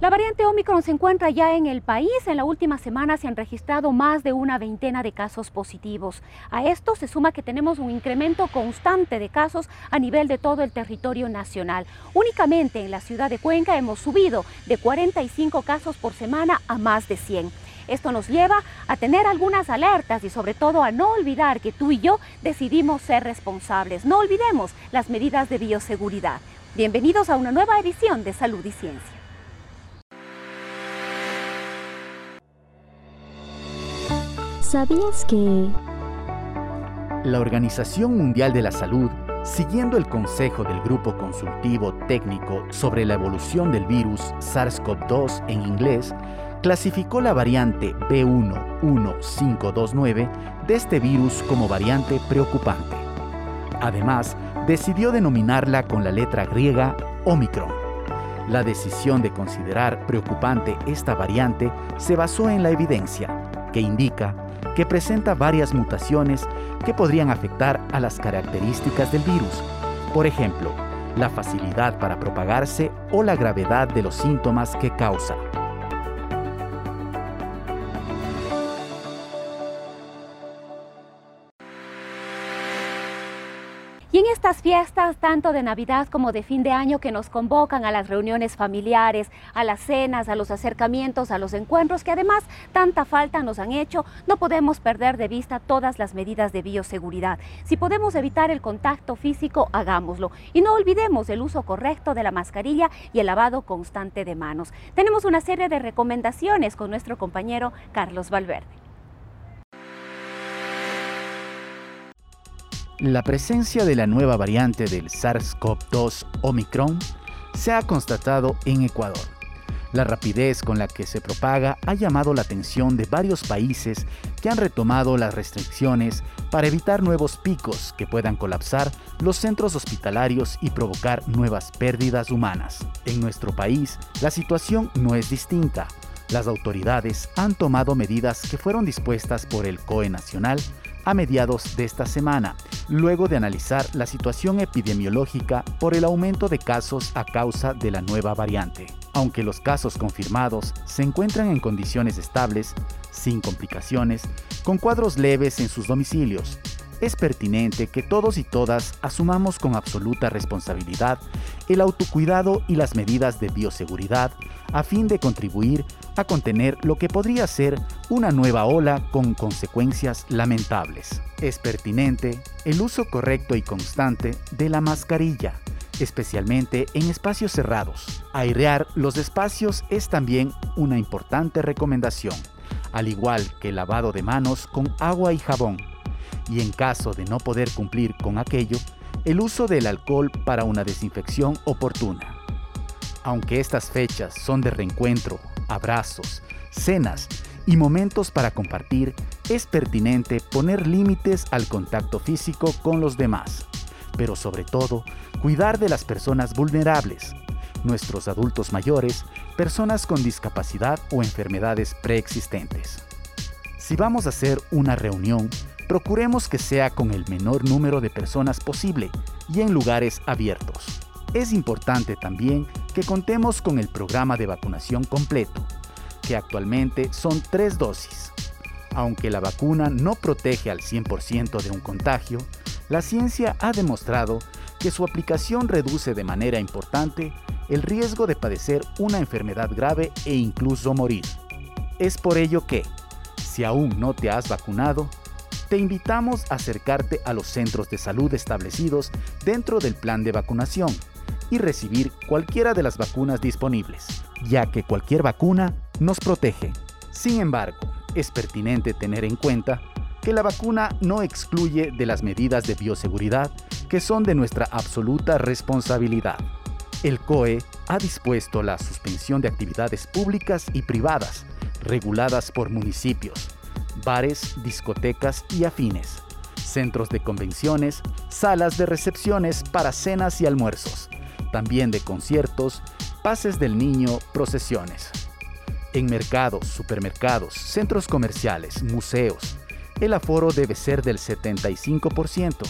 La variante Omicron se encuentra ya en el país. En la última semana se han registrado más de una veintena de casos positivos. A esto se suma que tenemos un incremento constante de casos a nivel de todo el territorio nacional. Únicamente en la ciudad de Cuenca hemos subido de 45 casos por semana a más de 100. Esto nos lleva a tener algunas alertas y sobre todo a no olvidar que tú y yo decidimos ser responsables. No olvidemos las medidas de bioseguridad. Bienvenidos a una nueva edición de Salud y Ciencia. ¿Sabías que... La Organización Mundial de la Salud, siguiendo el consejo del Grupo Consultivo Técnico sobre la evolución del virus SARS-CoV-2 en inglés, clasificó la variante B11529 de este virus como variante preocupante. Además, decidió denominarla con la letra griega Omicron. La decisión de considerar preocupante esta variante se basó en la evidencia, que indica que presenta varias mutaciones que podrían afectar a las características del virus. Por ejemplo, la facilidad para propagarse o la gravedad de los síntomas que causa. En estas fiestas, tanto de Navidad como de fin de año, que nos convocan a las reuniones familiares, a las cenas, a los acercamientos, a los encuentros, que además tanta falta nos han hecho, no podemos perder de vista todas las medidas de bioseguridad. Si podemos evitar el contacto físico, hagámoslo. Y no olvidemos el uso correcto de la mascarilla y el lavado constante de manos. Tenemos una serie de recomendaciones con nuestro compañero Carlos Valverde. La presencia de la nueva variante del SARS-CoV-2 Omicron se ha constatado en Ecuador. La rapidez con la que se propaga ha llamado la atención de varios países que han retomado las restricciones para evitar nuevos picos que puedan colapsar los centros hospitalarios y provocar nuevas pérdidas humanas. En nuestro país, la situación no es distinta. Las autoridades han tomado medidas que fueron dispuestas por el COE Nacional a mediados de esta semana, luego de analizar la situación epidemiológica por el aumento de casos a causa de la nueva variante. Aunque los casos confirmados se encuentran en condiciones estables, sin complicaciones, con cuadros leves en sus domicilios, es pertinente que todos y todas asumamos con absoluta responsabilidad el autocuidado y las medidas de bioseguridad a fin de contribuir a contener lo que podría ser una nueva ola con consecuencias lamentables. Es pertinente el uso correcto y constante de la mascarilla, especialmente en espacios cerrados. Airear los espacios es también una importante recomendación, al igual que el lavado de manos con agua y jabón. Y en caso de no poder cumplir con aquello, el uso del alcohol para una desinfección oportuna. Aunque estas fechas son de reencuentro abrazos, cenas y momentos para compartir, es pertinente poner límites al contacto físico con los demás, pero sobre todo cuidar de las personas vulnerables, nuestros adultos mayores, personas con discapacidad o enfermedades preexistentes. Si vamos a hacer una reunión, procuremos que sea con el menor número de personas posible y en lugares abiertos. Es importante también que contemos con el programa de vacunación completo, que actualmente son tres dosis. Aunque la vacuna no protege al 100% de un contagio, la ciencia ha demostrado que su aplicación reduce de manera importante el riesgo de padecer una enfermedad grave e incluso morir. Es por ello que, si aún no te has vacunado, te invitamos a acercarte a los centros de salud establecidos dentro del plan de vacunación y recibir cualquiera de las vacunas disponibles, ya que cualquier vacuna nos protege. Sin embargo, es pertinente tener en cuenta que la vacuna no excluye de las medidas de bioseguridad que son de nuestra absoluta responsabilidad. El COE ha dispuesto la suspensión de actividades públicas y privadas reguladas por municipios, bares, discotecas y afines, centros de convenciones, salas de recepciones para cenas y almuerzos, también de conciertos, pases del niño, procesiones. En mercados, supermercados, centros comerciales, museos, el aforo debe ser del 75%.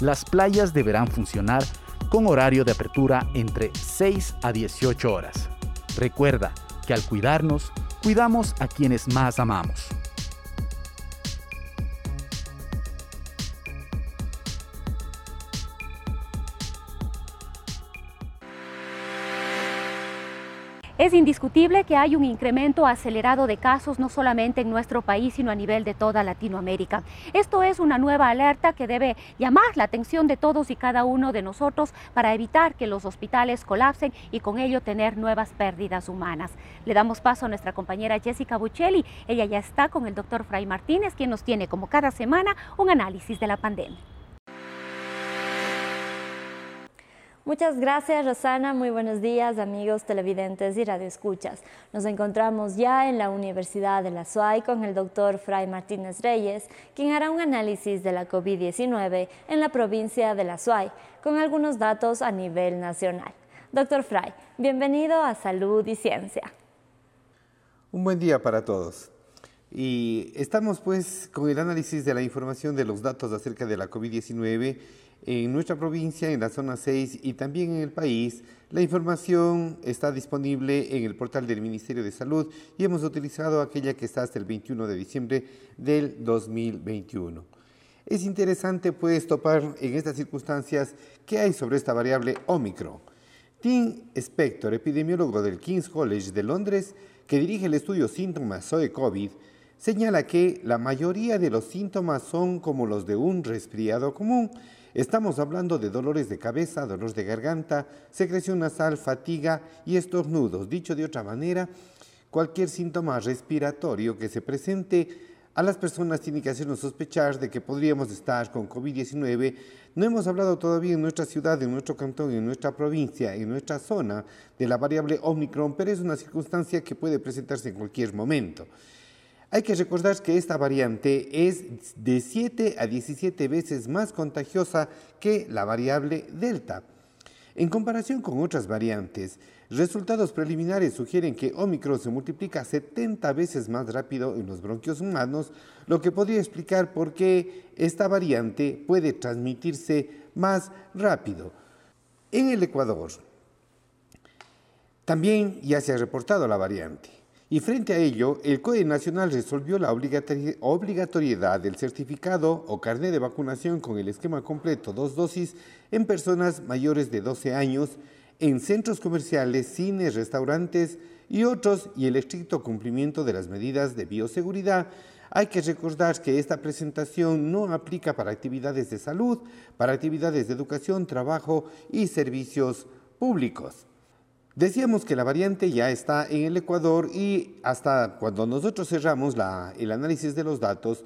Las playas deberán funcionar con horario de apertura entre 6 a 18 horas. Recuerda que al cuidarnos, cuidamos a quienes más amamos. Es indiscutible que hay un incremento acelerado de casos no solamente en nuestro país, sino a nivel de toda Latinoamérica. Esto es una nueva alerta que debe llamar la atención de todos y cada uno de nosotros para evitar que los hospitales colapsen y con ello tener nuevas pérdidas humanas. Le damos paso a nuestra compañera Jessica Buccelli. Ella ya está con el doctor Fray Martínez, quien nos tiene como cada semana un análisis de la pandemia. Muchas gracias, Rosana. Muy buenos días, amigos televidentes y radioescuchas. Nos encontramos ya en la Universidad de la SUAY con el doctor Fray Martínez Reyes, quien hará un análisis de la COVID-19 en la provincia de la SUAY, con algunos datos a nivel nacional. Doctor Fray, bienvenido a Salud y Ciencia. Un buen día para todos. Y estamos pues con el análisis de la información de los datos acerca de la COVID-19 en nuestra provincia, en la zona 6 y también en el país, la información está disponible en el portal del Ministerio de Salud y hemos utilizado aquella que está hasta el 21 de diciembre del 2021. Es interesante pues topar en estas circunstancias qué hay sobre esta variable Omicron. Tim Spector, epidemiólogo del King's College de Londres, que dirige el estudio Síntomas de COVID, señala que la mayoría de los síntomas son como los de un resfriado común, Estamos hablando de dolores de cabeza, dolores de garganta, secreción nasal, fatiga y estornudos. Dicho de otra manera, cualquier síntoma respiratorio que se presente a las personas tiene que hacernos sospechar de que podríamos estar con COVID-19. No hemos hablado todavía en nuestra ciudad, en nuestro cantón, en nuestra provincia, en nuestra zona de la variable Omicron, pero es una circunstancia que puede presentarse en cualquier momento. Hay que recordar que esta variante es de 7 a 17 veces más contagiosa que la variable Delta. En comparación con otras variantes, resultados preliminares sugieren que Omicron se multiplica 70 veces más rápido en los bronquios humanos, lo que podría explicar por qué esta variante puede transmitirse más rápido. En el Ecuador, también ya se ha reportado la variante. Y frente a ello, el COE Nacional resolvió la obligatoriedad del certificado o carnet de vacunación con el esquema completo dos dosis en personas mayores de 12 años en centros comerciales, cines, restaurantes y otros y el estricto cumplimiento de las medidas de bioseguridad. Hay que recordar que esta presentación no aplica para actividades de salud, para actividades de educación, trabajo y servicios públicos. Decíamos que la variante ya está en el Ecuador y hasta cuando nosotros cerramos el análisis de los datos,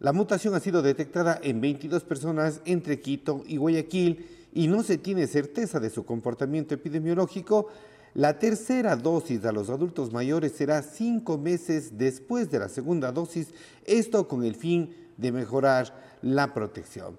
la mutación ha sido detectada en 22 personas entre Quito y Guayaquil y no se tiene certeza de su comportamiento epidemiológico. La tercera dosis a los adultos mayores será cinco meses después de la segunda dosis, esto con el fin de mejorar la protección.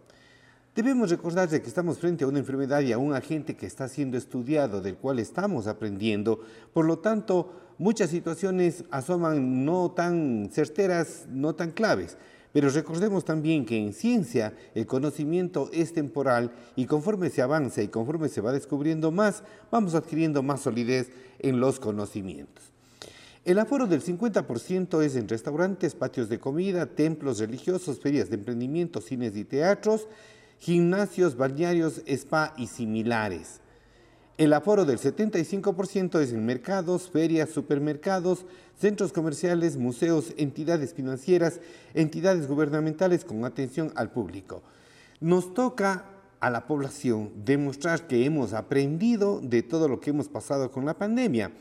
Debemos recordar que estamos frente a una enfermedad y a un agente que está siendo estudiado, del cual estamos aprendiendo. Por lo tanto, muchas situaciones asoman no tan certeras, no tan claves. Pero recordemos también que en ciencia el conocimiento es temporal y conforme se avanza y conforme se va descubriendo más, vamos adquiriendo más solidez en los conocimientos. El aforo del 50% es en restaurantes, patios de comida, templos religiosos, ferias de emprendimiento, cines y teatros gimnasios, balnearios, spa y similares. El aforo del 75% es en mercados, ferias, supermercados, centros comerciales, museos, entidades financieras, entidades gubernamentales con atención al público. Nos toca a la población demostrar que hemos aprendido de todo lo que hemos pasado con la pandemia.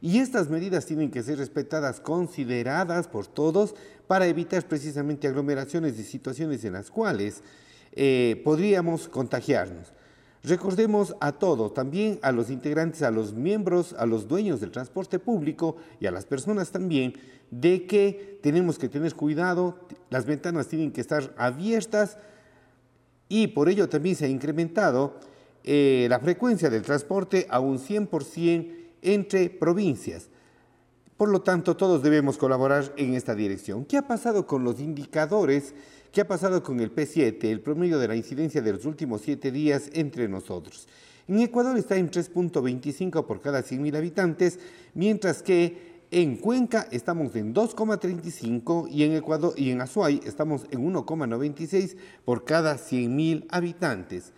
Y estas medidas tienen que ser respetadas, consideradas por todos para evitar precisamente aglomeraciones y situaciones en las cuales eh, podríamos contagiarnos. Recordemos a todos, también a los integrantes, a los miembros, a los dueños del transporte público y a las personas también, de que tenemos que tener cuidado, las ventanas tienen que estar abiertas y por ello también se ha incrementado eh, la frecuencia del transporte a un 100% entre provincias. Por lo tanto, todos debemos colaborar en esta dirección. ¿Qué ha pasado con los indicadores? ¿Qué ha pasado con el P7, el promedio de la incidencia de los últimos siete días entre nosotros? En Ecuador está en 3.25 por cada 100.000 habitantes, mientras que en Cuenca estamos en 2,35 y en Ecuador y en Azuay estamos en 1,96 por cada 100.000 habitantes.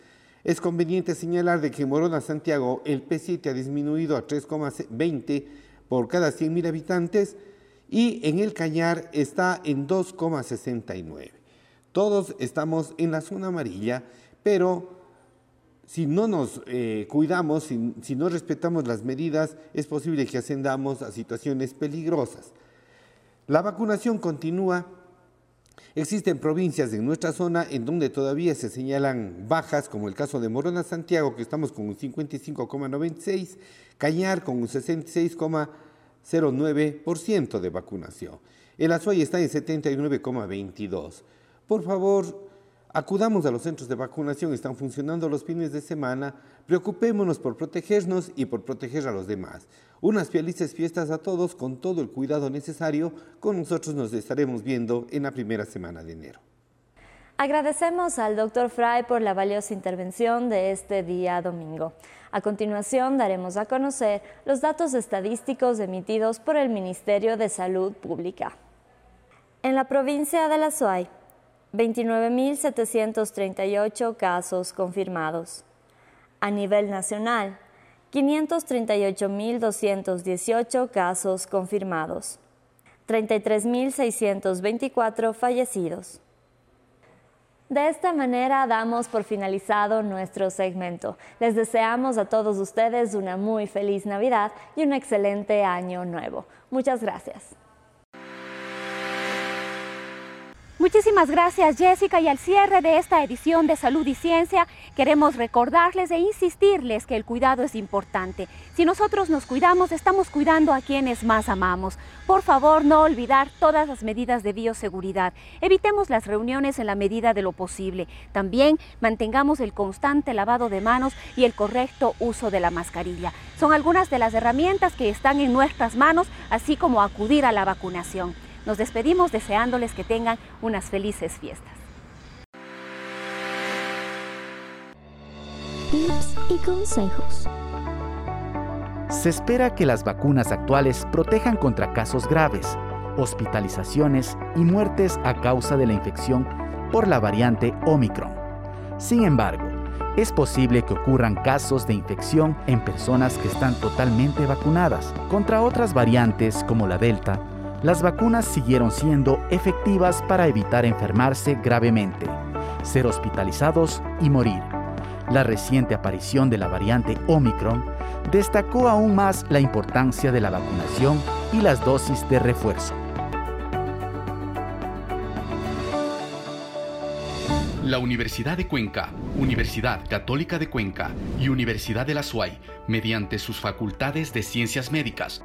Es conveniente señalar de que en Morona, Santiago, el P7 ha disminuido a 3,20 por cada 100.000 habitantes y en el Cañar está en 2,69. Todos estamos en la zona amarilla, pero si no nos eh, cuidamos, si, no respetamos las medidas, es posible que ascendamos a situaciones peligrosas. La vacunación continúa Existen provincias en nuestra zona en donde todavía se señalan bajas, como el caso de Morona Santiago, que estamos con un 55,96, Cañar con un 66,09% de vacunación. El Azuay está en 79,22. Por favor, Acudamos a los centros de vacunación, están funcionando los fines de semana, preocupémonos por protegernos y por proteger a los demás. Unas felices fiestas a todos con todo el cuidado necesario, con nosotros nos estaremos viendo en la primera semana de enero. Agradecemos al doctor Fry por la valiosa intervención de este día domingo. A continuación daremos a conocer los datos estadísticos emitidos por el Ministerio de Salud Pública. En la provincia de La Suay, 29.738 casos confirmados. A nivel nacional, 538.218 casos confirmados. 33.624 fallecidos. De esta manera damos por finalizado nuestro segmento. Les deseamos a todos ustedes una muy feliz Navidad y un excelente año nuevo. Muchas gracias. Muchísimas gracias Jessica y al cierre de esta edición de Salud y Ciencia queremos recordarles e insistirles que el cuidado es importante. Si nosotros nos cuidamos, estamos cuidando a quienes más amamos. Por favor, no olvidar todas las medidas de bioseguridad. Evitemos las reuniones en la medida de lo posible. También mantengamos el constante lavado de manos y el correcto uso de la mascarilla. Son algunas de las herramientas que están en nuestras manos, así como acudir a la vacunación. Nos despedimos deseándoles que tengan unas felices fiestas. Tips y consejos. Se espera que las vacunas actuales protejan contra casos graves, hospitalizaciones y muertes a causa de la infección por la variante Omicron. Sin embargo, es posible que ocurran casos de infección en personas que están totalmente vacunadas contra otras variantes como la Delta las vacunas siguieron siendo efectivas para evitar enfermarse gravemente, ser hospitalizados y morir. La reciente aparición de la variante Omicron destacó aún más la importancia de la vacunación y las dosis de refuerzo. La Universidad de Cuenca, Universidad Católica de Cuenca y Universidad de la SUAY, mediante sus facultades de ciencias médicas,